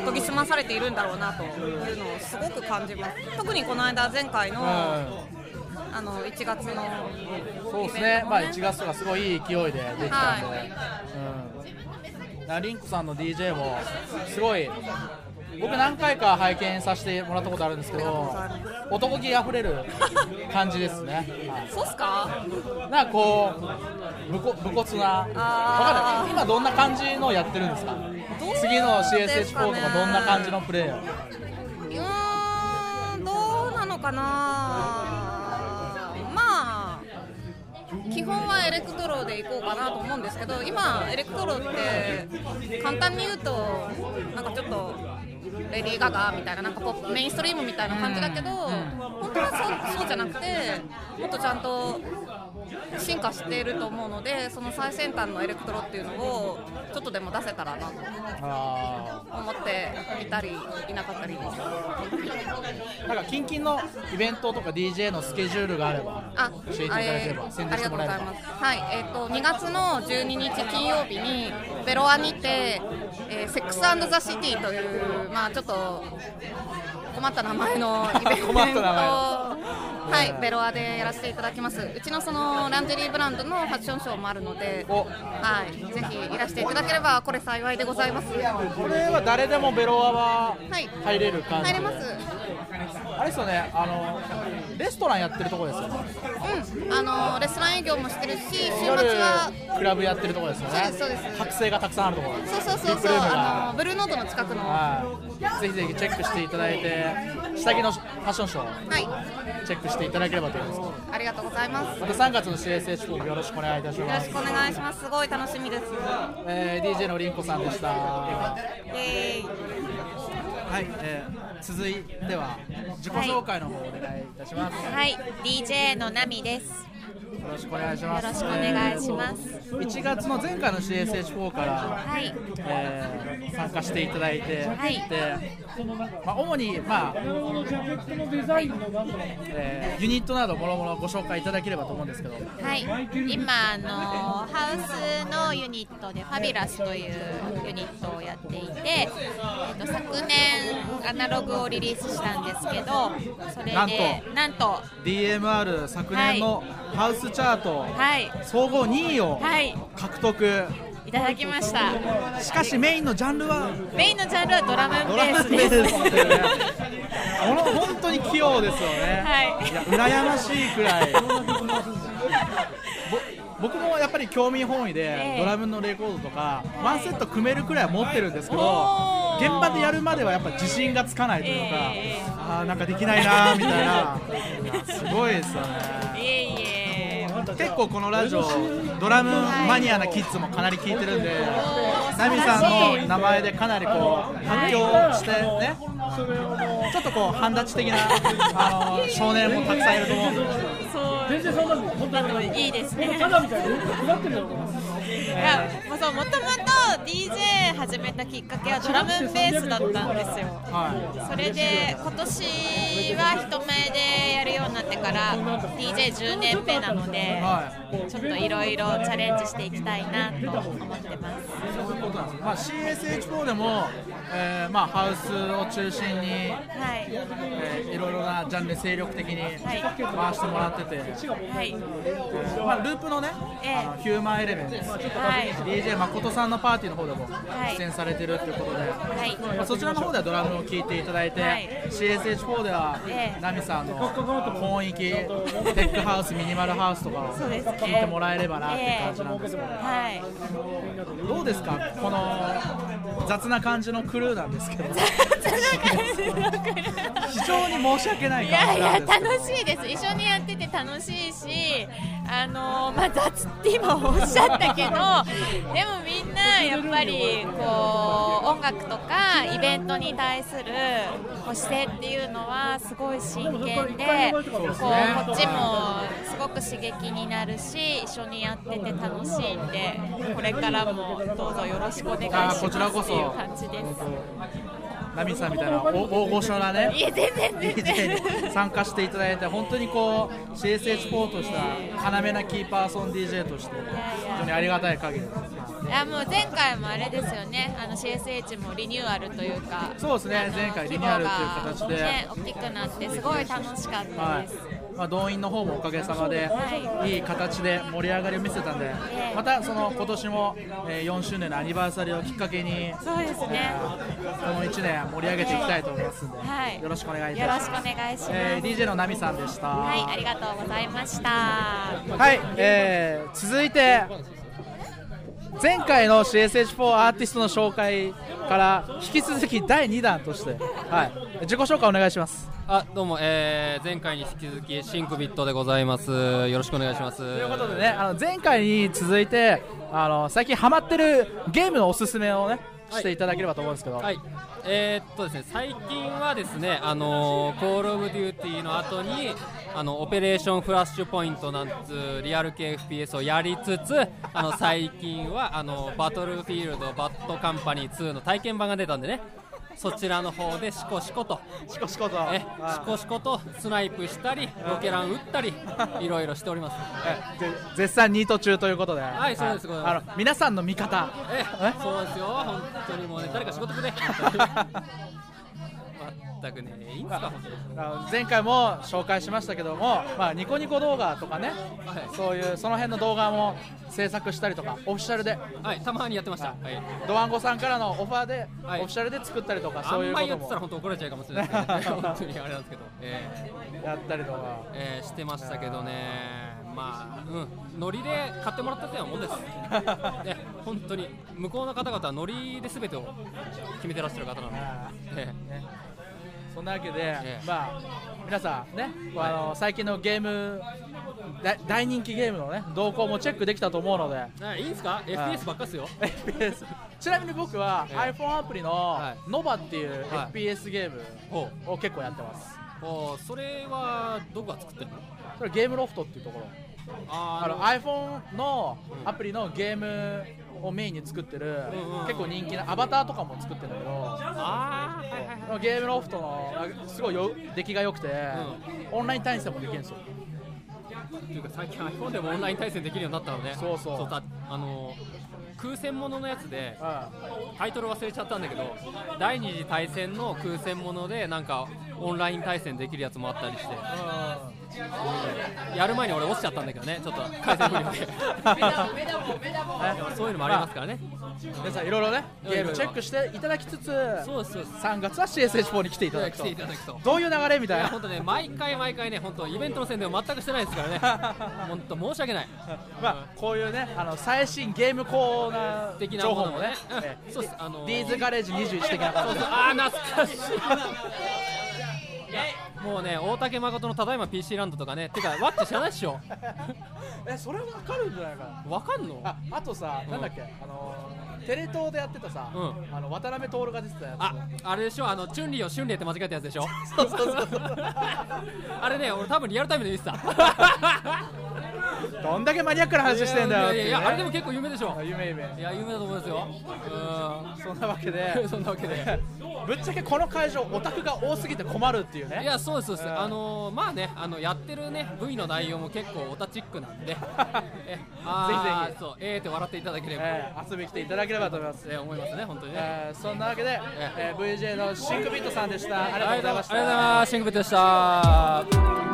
研ぎ澄まされているんだろうなというのをすごく感じます。特にこの間前回のあの1月のーそうですね、まあ、1月とかすごいいい勢いでできたんで、はうん。なリンクさんの DJ もすごい僕何回か拝見させてもらったことあるんですけど男気あふれる感じですね、はい。そうっすか？なんかこう武骨なわかんない。今どんな感じのやってるんですか？次の CSH4 とかどんな感じのプレーを？うーんどうなのかな？まあ基本はエレクトロでいこうかなと思うんですけど今エレクトロって簡単に言うとなんかちょっとレディー・ガガみたいななんかポップメインストリームみたいな感じだけど本当はそうそうじゃなくてもっとちゃんと進化していると思うのでその最先端のエレクトロっていうのをちょっとでも出せたらなとあ思っていたりいなかったりです。ーなんか近々のイベントとか DJ のスケジュールがあればあ、教えていただければえー宣伝してもらえ。はい、えっ、と2月の12日金曜日にベロアにて、えー、セックスザシティというまあちょっと困った名前の (laughs) イベントはい、ベロアでやらせていただきます。うちのそのランジェリーブランドのファッションショーもあるので、おはい、ぜひいらしていただければこれ幸いでございます。これは誰でもベロアははい入れる感じ入れます。あれですよねあのレストランやってるところですよね。うん、あのレストラン営業もしてるし、週末夜はクラブやってるところですよね。そうですそうです。剥製がたくさんあるところそうそうそうそうあのブルーノートの近くの。ははい、ぜひぜひチェックしていただいて下着のファッションショー。い。チェックしていただければと思います。ありがとうございます。また3月の CSH コーよろしくお願いいたします。よろしくお願いします。すごい楽しみです。えー、DJ のりんこさんでした。イエーイはい、えー、続いては自己紹介の方お願いいたします、はい、DJ のナミです。よろしくお願いします。よろしくお願いします。1月の前回の CSH4 から、はい。えー参加していただいて、はい。でまあ、主に、まあえーユニットなどもろもろご紹介いただければと思うんですけど。はい、今あのハウスのユニットでファビュラスというユニットをやっていて、えっと、昨年アナログをリリースしたんですけどそれでなんとなんと DMR 昨年のハウスチャート、はい。総合2位をはい。獲得、いただきました。しかしメインのジャンルは？メインのジャンルはドラムドベースです。この本当に器用ですよね、はい。や羨ましいくらい。ぼ僕もやっぱり興味本位でええ。ドラムのレコードとかワンセット組めるくらいは持ってるんですけど現場でやるまではやっぱ自信がつかないというか、ええ。あーなんかできないなーみたいな。すごいですよいねえいえ結構このラジオドラムマニアなキッズもかなり聞いてるんでナミさんの名前でかなりこう反響してねちょっとこう半立ち的なあの少年もたくさんいると思うんで。そうあのいいですね。いやもうそうもともと DJ 始めたきっかけはドラムベースだったんですよ。はそれで今年は人前でやるようになってから DJ10 年目なので、はちょっといろいろチャレンジしていきたいなと思ってます。いそういうことなんです、まあ、CSH4 でも、えーまあ、ハウスを中心に、はい、えーいろいろなジャンル精力的にはい。回してもらってて、はい、まあ、ループのね、ええ。あのヒューマンエレメント、はい、DJ 誠さんのパーティーの方でもはい。出演されてるっていうことで、はい、まあ、そちらの方ではドラムを聴いていただいて、はい。CSH4 では、ええ。ナミさんの本域、テックハウス、ミニマルハウスとかを聴いてもらえればなっていう感じなんですけど、はい、どうですか、この雑な感じのクルーなんですけど、非常に申し訳ないいやいや感じなんですけど。楽しいです。一緒にやってて楽しいしあのまあ雑って今おっしゃったけどでもみんなやっぱりこう音楽とかイベントに対するこう姿勢っていうのはすごい真剣でこうこっちもすごく刺激になるし一緒にやってて楽しいんでこれからもどうぞよろしくお願いしますという感じです。ナミさんみたいな大大御所なね。いえ全然全 DJ 然。に参加していただいて本当にこう CSH4 とした要なキーパーソン DJ として非常にありがたい限り。ですいやもう前回もあれですよね、あの CSH もリニューアルというか、そうですね。前回リニューアルっていう形で。ね、大きくなって、すごい楽しかったはい。です。まあ、動員の方もおかげさまではいいい形で盛り上がりを見せたんでええまたその今年もえー4周年のアニバーサリーをきっかけにそうですね。この1年盛り上げていきたいと思いますんではいよろしくお願いいたしますよろしくお願いします。えー DJ のナミさんでしたはい、ありがとうございました。はい、えー続いて前回の CSH4 アーティストの紹介から引き続き第2弾として、はい、自己紹介お願いします。あどうも、えー、前回に引き続きシンクビットでございます。よろしくお願いします。とということでねあの前回に続いてあの最近ハマってるゲームのおすすめをねしていただければと思うんですけど、はい。えー、っとですね最近はですねあのーコールオブデューティーの後にあのオペレーションフラッシュポイントなんつうリアル系 FPS をやりつつあの最近はあのバトルフィールドバッドカンパニー2の体験版が出たんでねそちらの方でシコシコと。シコシコと。えはい。シコシコとスナイプしたりロケラン撃ったりい。ろいろしております。絶賛ニート中ということで、はい。そうです。あの皆さんの味方。ええ？そうですよ。本当にもうね誰か仕事くれ (laughs) 全くねいいんですか？本当前回も紹介しましたけども、まあ、ニコニコ動画とかね、はい。そういうその辺の動画も制作したりとかオフィシャルで。はいたまにやってました。はい。ドワンゴさんからのオファーで、はい。オフィシャルで作ったりとかあそういんうことも。まりやってたら本当怒られちゃうかもしれない。ですけど、ね、本当にあれなんですけど、えやったりとか。ーえーしてましたけどね。まあうん。ノリで買ってもらったっていうもんです。ね (laughs) 本当に。向こうの方々はノリで全てを決めてらっしゃる方なので、えそんなわけで、ええ。まあ皆さんね、あの最近のゲーム大大人気ゲームのね動向もチェックできたと思うので。いいいんですか？FPS ばっかっすよ。FPS ちなみに僕は、ええ。iPhone アプリのはい。NOVA っていうはい FPS ゲームほを結構やってます。う。ほうそれはどこが作ってるの？それゲームロフトっていうところ。あの iPhone のアプリのゲームをメインに作ってる、結構人気なアバターとかも作ってるんだけどゲームロフトのあすごいよ出来が良くて、オンライン対戦もできるんですよ。っていうか最近 iPhone でもオンライン対戦できるようになったのね。そうそう。だあの空戦もののやつでうタイトル忘れちゃったんだけど第二次大戦の空戦ものでなんかオンライン対戦できるやつもあったりしてやる前に俺落ちちゃったんだけどねちょっと回線不良でそういうのもありますからね。ん皆さんいろいろねゲームチェックしていただきつつそうですそうです。3月は CSH4 に来ていただく来とていただくと。どういう流れみたいな。本当ね毎回毎回ね本当イベントの宣伝を全くしてないですからね。(laughs) 本当申し訳ない。まあこういうねあの最新ゲームコーナー的な情報もね。ね、えそうです。あのディーズガレージ21的な感じで。あー懐かしいもうね大竹誠のただいま PC ランドとかねてかワッチ知らないっしょ。(laughs) えそれわかるんじゃないかな。わかんの？ああとさ、なんだっけあのーテレ東でやってたさ、うあの渡辺徹が出てたやつ。ああれでしょ？あのチュンリーを春麗って間違えたやつでしょ？そうそうそう。そ (laughs) うあれね俺多分リアルタイムで見てた。(laughs) どんだけマニアックな話してんだよっていうねいやいやいやあれでも結構有名でしょ。あ夢夢いや有名だと思いますよ。そんなわけで。うんそんなわけでぶっちゃけこの会場オタクが多すぎて困るっていうね。いやそうですそうです、うん。あのーまあねあのやってるね V の内容も結構オタチックなんで。(laughs) ぜひぜひ。そうえーって笑っていただければ、えー遊びに来ていただければと思います、えー思いますね本当にね、えーそんなわけで、えー。VJ のシンクビットさんでした。ありがとうございました。ありがとうございます。シングビットでした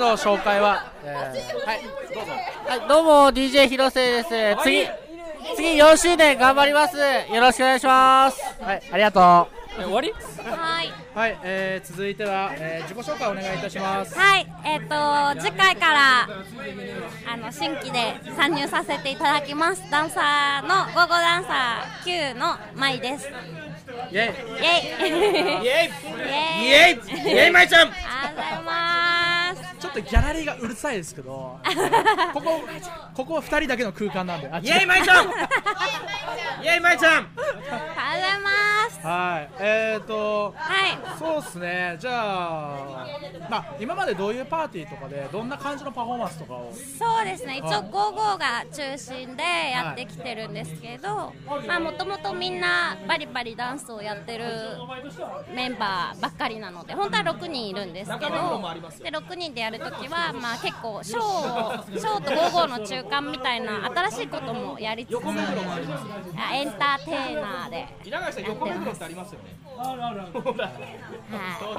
の紹介は、えー、はいどうぞはいどうも DJ 広瀬です。次次4周年頑張ります。よろしくお願いします。はいありがとえ終わり？はい。はい、えー、続いては、えー、自己紹介お願いいたします。はい、えっ、と次回からあの新規で参入させていただきます。ダンサーのゴーゴーダンサー Q のまいです。イェイ。イェイ。イェイ。(laughs) イェイ。イェイ。イェイまいちゃんっとギャラリーがうるさいですけどここここは2人だけの空間なんで。あイェイまいちゃん。イェイまいちゃん。ありがとうございます。はい。えーとはい。そうっすね。じゃあまあ今までどういうパーティーとかでどんな感じのパフォーマンスとかを？そうですね、一はい。応ゴーゴーが中心でやってきてるんですけど、まあもともとみんなバリバリダンスをやってるメンバーばっかりなので、本当は6人いるんですけど、で6人でやるときは、まあ結構ショーを、ショーとゴーゴーの中間みたいな新しいこともやりつつ、あエンターテイナーで。稲垣さん横目黒ってありますよね。は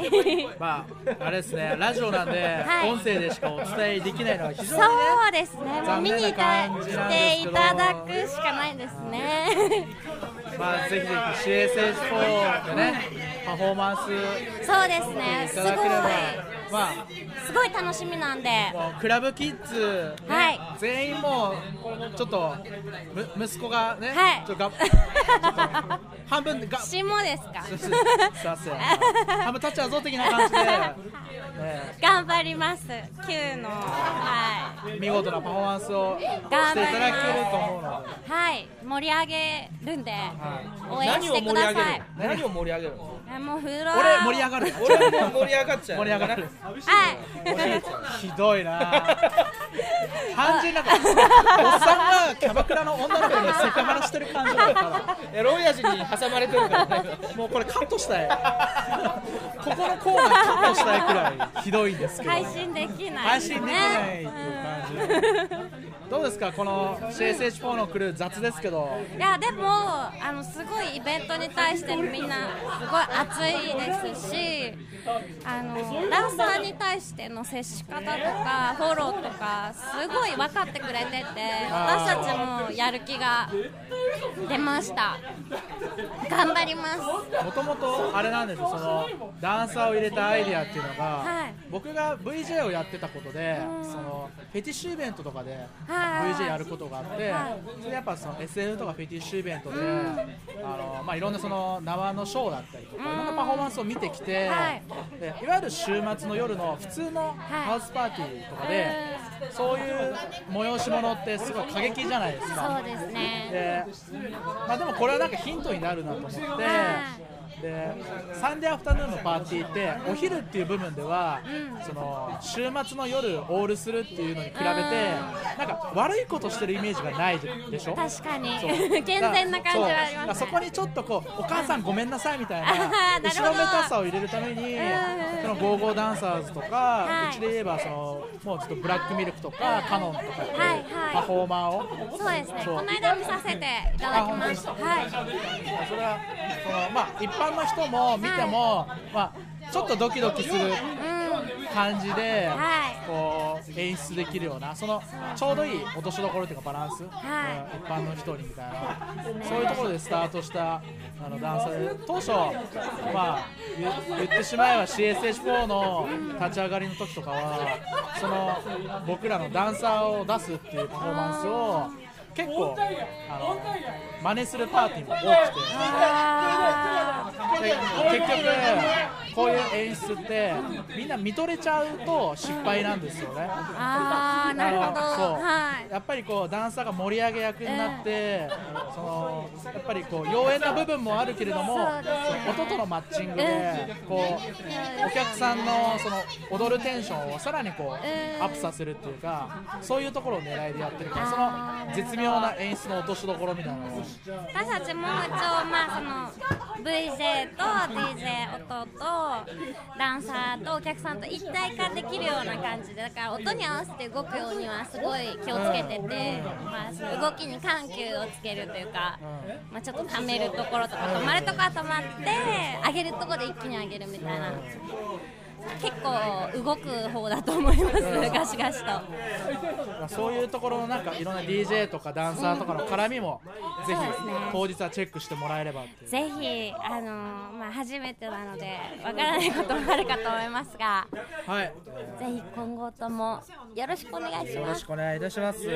い。まああれですね。ラジオなんで、はい。音声でしかお伝えできないのは非常にねそうですね、もう見にいた残念な感じなんです来けどていただくしかないですね。まあぜひぜひ CSH4 でねパフォーマンスそうですね、すごいすごい楽しみなんで、クラブキッズ、ねはい。全員もうちょっとむ息子がね、はい。ちょっと (laughs) 半分がす下ですか？すすいません半分立っちゃうぞ的な感じで、ね、(laughs) 頑張ります、Q の、は見事なパフォーマンスをしていただけると思うので。い、はい、盛り上げるんで、応援何をしてください。盛り上げる。何を盛り上げるの？えもうフロア俺盛り上がる。俺も盛り上がっちゃう。盛り上がる。はい、ひどいな。単純になんかおっさんがキャバクラの女の子にセクハラしてる感じだからエロ親父に挟まれてるからね。もうこれカットしたい。ここのコーナーカットしたいくらいひどいんですけど。配信できない配信できないっていうね。感じどうですかこの CSH4 のクルー雑ですけど？いやでもあのすごいイベントに対してみんなすごい熱いですしあのダンサーに対しての接し方とかフォローとかすごい分かってくれてて私たちもやる気が出ました。頑張ります。もともとあれなんですよそのダンサーを入れたアイディアっていうのが、はい。僕が VJ をやってたことで、そのフェティッシュイベントとかではい VJ やることがあって、はいそれでやっぱその SF とかフェティッシュイベントで、あのまあ、いろんなその縄のショーだったりとか、いろんなパフォーマンスを見てきて、はい。でいわゆる週末の夜の普通のハウスパーティーとかで、そういう催し物ってすごい過激じゃないですか。そうですね。でまあ、でもこれはなんかヒントになるなと思って、でサンデーアフタヌーンのパーティーってお昼っていう部分では、その週末の夜オールするっていうのに比べて、なんか悪いことしてるイメージがないでしょ？確かに。(laughs) 健全な感じはありますね。そこにちょっとこうお母さんごめんなさいみたいな後ろめたさを入れるためにそのゴーゴーダンサーズとか、はい。うちで言えばそのもうちょっとブラックミルクとかカノンとかっていうはいはい。パフォーマーを。そうですね。この間見させていただきました。はい。それはその、まあ、一般の人も見ても、まあ、ちょっとドキドキする感じで、はい。こう演出できるようなそのちょうどいい落としどころというかバランス、はうん一般の人にみたいな。そういうところでスタートしたあのダンサーで。当初、まあ、言言ってしまえば CSH4 の立ち上がりの時とかはその僕らのダンサーを出すっていうパフォーマンスを結構あの真似するパーティーも多くて。で結局こういう演出ってみんな見とれちゃうと失敗なんですよね。ああなるほど。そう。はい。やっぱりこうダンサーが盛り上げ役になって、そのやっぱりこう妖艶な部分もあるけれどもそうです音とのマッチングでこうお客さんのその踊るテンションをさらにこうアップさせるっていうかそういうところを狙いでやってるからその絶妙な演出の落としどころみたいなのを私たちも一応まあその VJ と DJ 音とダンサーとお客さんと一体化できるような感じでだから音に合わせて動くようにはすごい気をつけてて、まあ、その動きに緩急をつけるというか、まあ、ちょっと溜めるところとか止まるところは止まって上げるところで一気に上げるみたいな結構動く方だと思います、ガシガシと。まあそういうところのなんかいろんな DJ とかダンサーとかの絡みもぜひ当日はチェックしてもらえればぜひ、あのまあ、初めてなのでわからないこともあるかと思いますがはい。ぜひ今後ともよろしくお願いしよろますしくお願いいたします。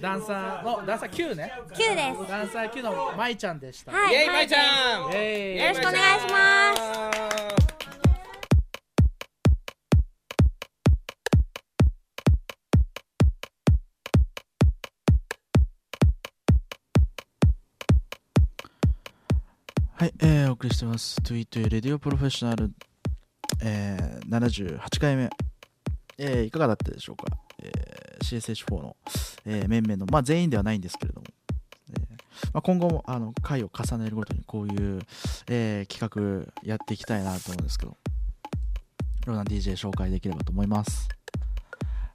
ダンサーのダンサー Q ね。Q です。ダンサー Q のまいちゃんでした。はい。イェイまいちゃん。よろしくお願いしますはい、えー、お送りしてます。2E2L レディオプロフェッショナル、えー、78回目、えー、いかがだったでしょうか、えー、CSH4 の、えー、面々の、まあ、全員ではないんですけれども、えーまあ、今後もあの回を重ねるごとにこういう、えー、企画やっていきたいなと思うんですけど、いろんな DJ 紹介できればと思います。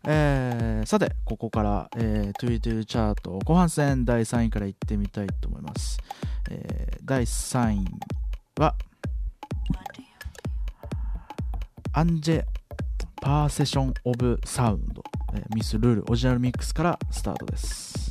えーさて、ここから、えー、2E2L チャート後半戦第3位からいってみたいと思います。えー第3位は、アンジェ・パーセション・オブ・サウンド、えーミス・ルールオリジナルミックスからスタートです。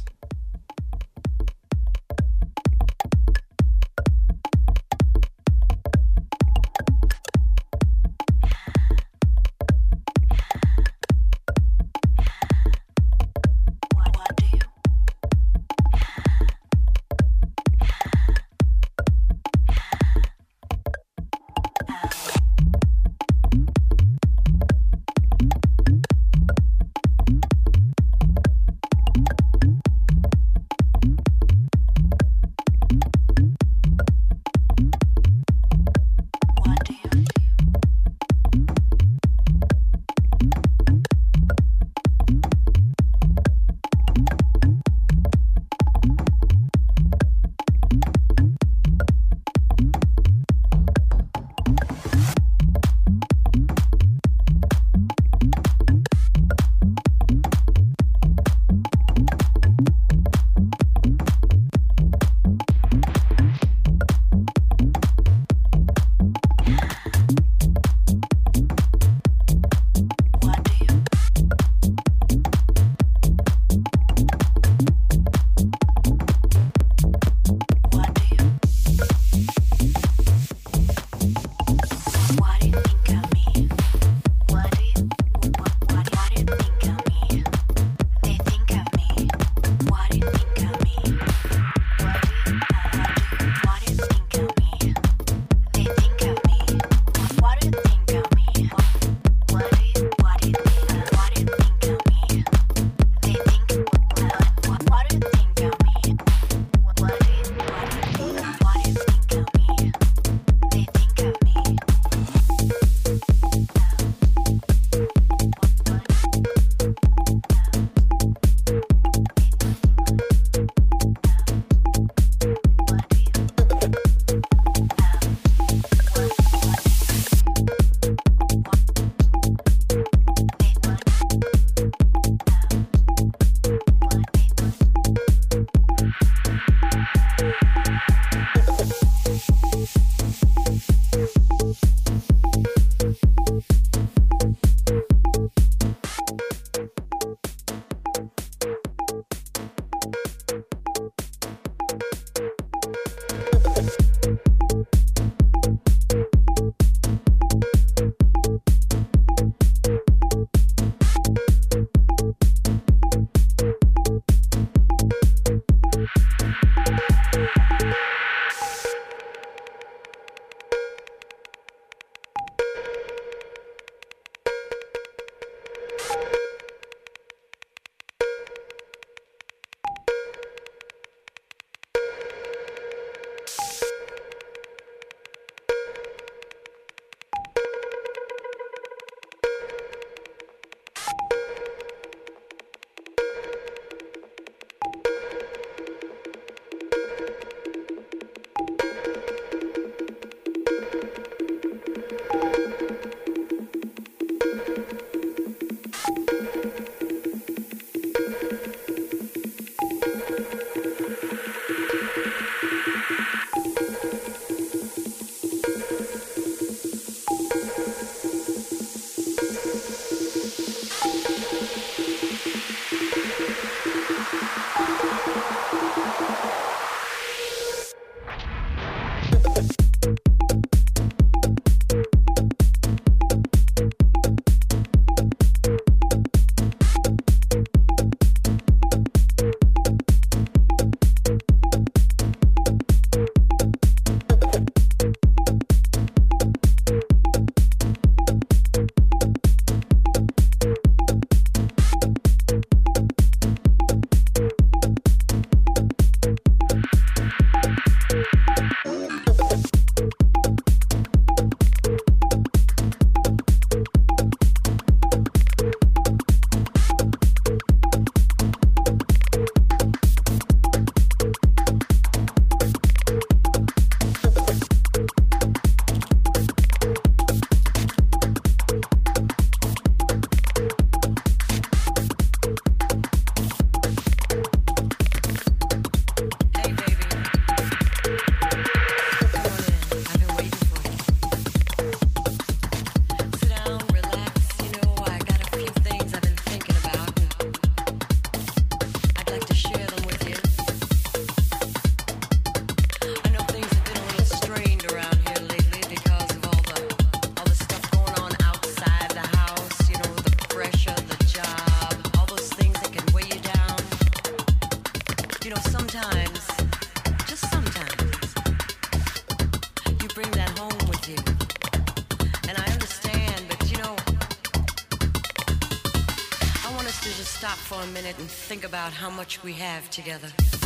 About how much we have together.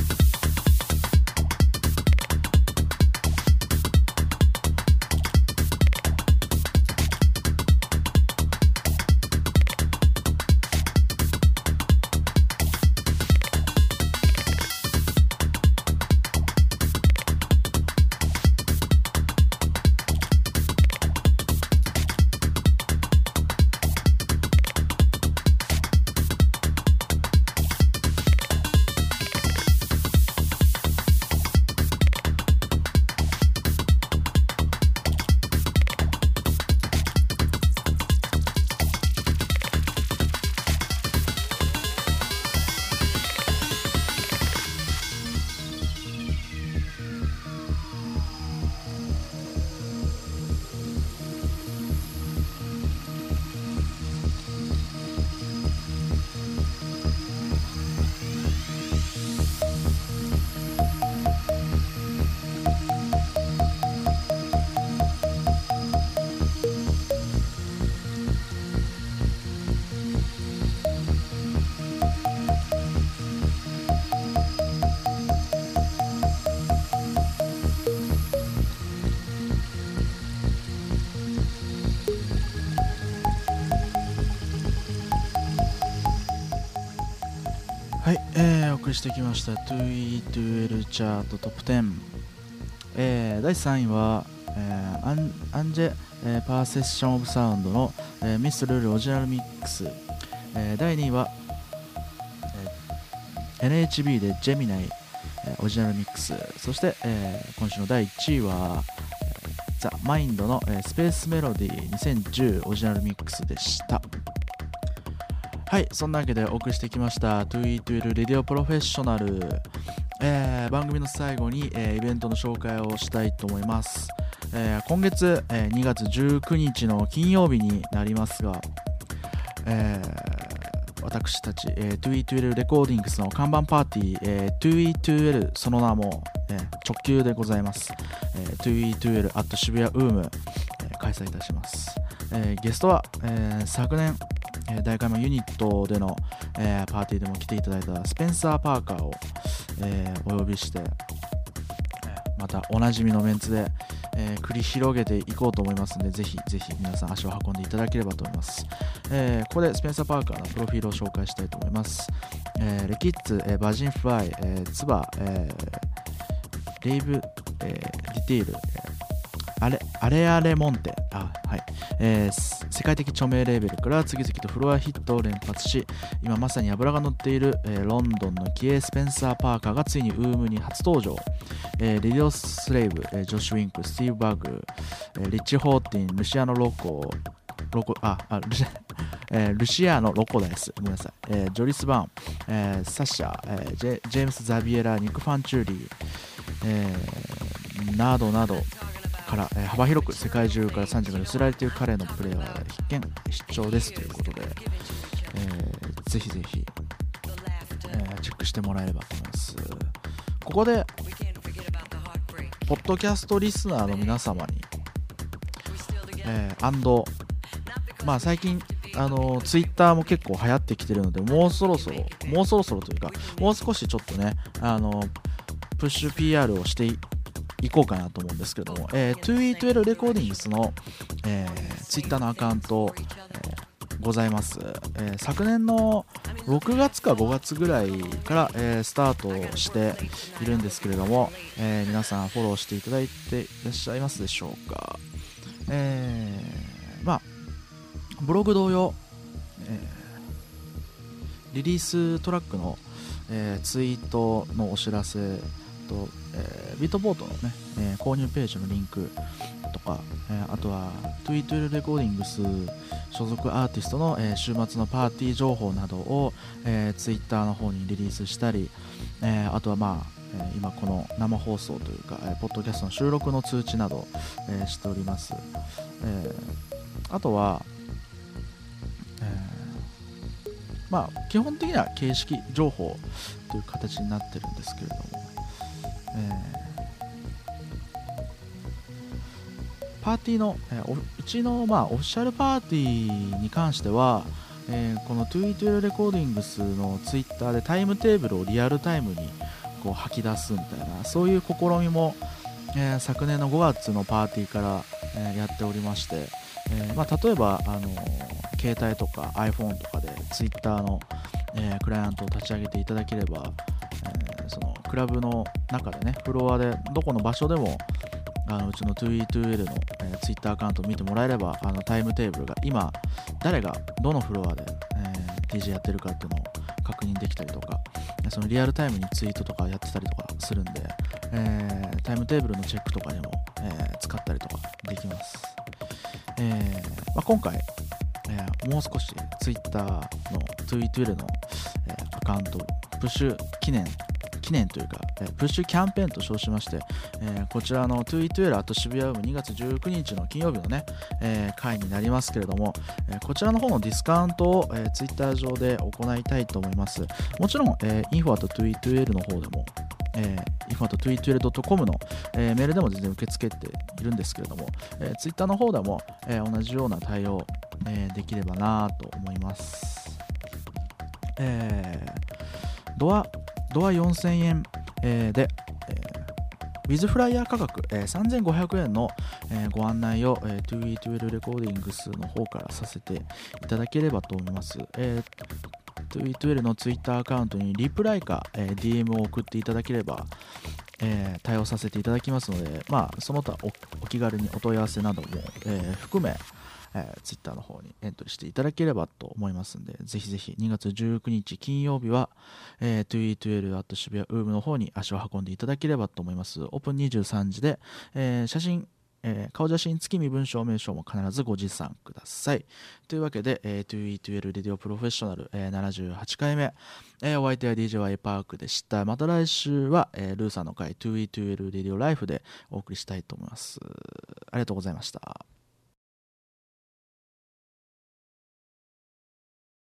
してきました。2E2L チャートトップ10、えー、第3位は、えーアンアンジェ、えーパーセッションオブサウンドの、えーミスルールオリジナルミックス、えー第2位は、えー NHB でジェミナイ、えーオリジナルミックス。そして、えー今週の第1位はザ・マインドの、えースペースメロディ2010オリジナルミックスでした。はい、そんなわけでお送りしてきました 2E12 レディオプロフェッショナル、えー番組の最後に、えーイベントの紹介をしたいと思います、えー今月、え2月19日の金曜日になりますが、えー私たち、えー、2E12 レコーディングスの看板パーティー、えー 2E12 その名も、えー直球でございます、えー 2E12 at 渋谷ウーム、えー開催いたします、えーゲストは、えー昨年、えー大会もユニットでの、えーパーティーでも来ていただいたスペンサー・パーカーを、えーお呼びして、またおなじみのメンツで、えー繰り広げていこうと思いますのでぜひぜひ皆さん足を運んでいただければと思います、えーここでスペンサー・パーカーのプロフィールを紹介したいと思います、えーレキッツ、えーバジンフライ、えーツバ、えーレイブ、えーディテール、えーあれあれあれモンテあ、はい。えー世界的著名レーベルから次々とフロアヒットを連発し今まさに脂が乗っている、えーロンドンのキエ・スペンサー・パーカーがついにウームに初登場、えーレディオ・スレイブ、えージョシュ・ウィンクスティーブ・バーグ、えーリッチ・ホーティンルシアノ・ロコロコああルシア,、えールシアノ・ロコダイスごめんなさい、えージョリス・バーン、えーサッシャ、えージェジェームス・ザビエラニック・ファンチューリー、えーなどなど。から、えー幅広く世界中から賛辞が寄せられている彼のプレーは必見必聴ですということで、えーぜひぜひ、えーチェックしてもらえればと思います。ここでポッドキャストリスナーの皆様に、えー、アンドまあ最近あのツイッターも結構流行ってきてるのでもうそろそろもうそろそろというかもう少しちょっとねあのプッシュ PR をしていいこうかなと思うんですけども、えー、2E12 レコーディングスの、えー、ツイッターのアカウント、えーございます、えー昨年の6月か5月ぐらいから、えースタートしているんですけれども、えー皆さんフォローしていただいていらっしゃいますでしょうか、えーまあブログ同様、えーリリーストラックの、えーツイートのお知らせと、えービートボートのね、えー購入ページのリンクとか、えーあとは Twitter レコーディングス所属アーティストの、えー週末のパーティー情報などを、えー、Twitter の方にリリースしたり、えーあとはまあえー今この生放送というか、えーポッドキャストの収録の通知など、えーしております、えーあとは、えーまあ基本的には形式情報という形になってるんですけれども、パーティーの、えーうちの、まあ、オフィシャルパーティーに関しては、えーこの 2E12 レコーディングスのツイッターでタイムテーブルをリアルタイムにこう吐き出すみたいなそういう試みも、えー昨年の5月のパーティーから、えーやっておりまして、えまあ、例えば、あの携帯とか iPhone とかでツイッターの、えクライアントを立ち上げていただければ、クラブの中でねフロアでどこの場所でもあのうちの 2E2L の、えー、ツイッターアカウント見てもらえればあのタイムテーブルが今誰がどのフロアで、えー DJ やってるかっていうのを確認できたりとかそのリアルタイムにツイートとかやってたりとかするんで、えータイムテーブルのチェックとかにも、え使ったりとかできます、えまあ、今回、えもう少し Twitter の 2E2L の、えアカウントプッシュ記念記念というか、えープッシュキャンペーンと称しまして、えーこちらの 2E2L あと渋谷ウーム2月19日の金曜日のね、えー回になりますけれども、えーこちらの方のディスカウントを、えー、Twitter 上で行いたいと思います。もちろん、えー、info.2E2L の方でも、えー、info.2E2L.com の、えーメールでも全然受け付けているんですけれども、えー、Twitter の方でも、えー同じような対応、えーできればなと思います。えードアドア4000円、えーで、えーウィズフライヤー価格、えー3500円の、えーご案内を、えー、2E12 レコーディングスの方からさせていただければと思います。えー、2E12 のツイッターアカウントにリプライか、えー DM を送っていただければ、えー対応させていただきますので、まあ、その他おお気軽にお問い合わせなども、えー含め、えー、ツイッターの方にエントリーしていただければと思いますので、ぜひぜひ2月19日金曜日は、えー、2E12 at 渋谷ウームの方に足を運んでいただければと思います。オープン23時で、えー写真、えー顔写真付き身分証明書も必ずご持参ください。というわけで、えー、2E12 レディオプロフェッショナル、えー78回目、えーお相手は DJY パークでした。また来週は、えールーさんの回 2E12 レディオライフでお送りしたいと思います。ありがとうございました。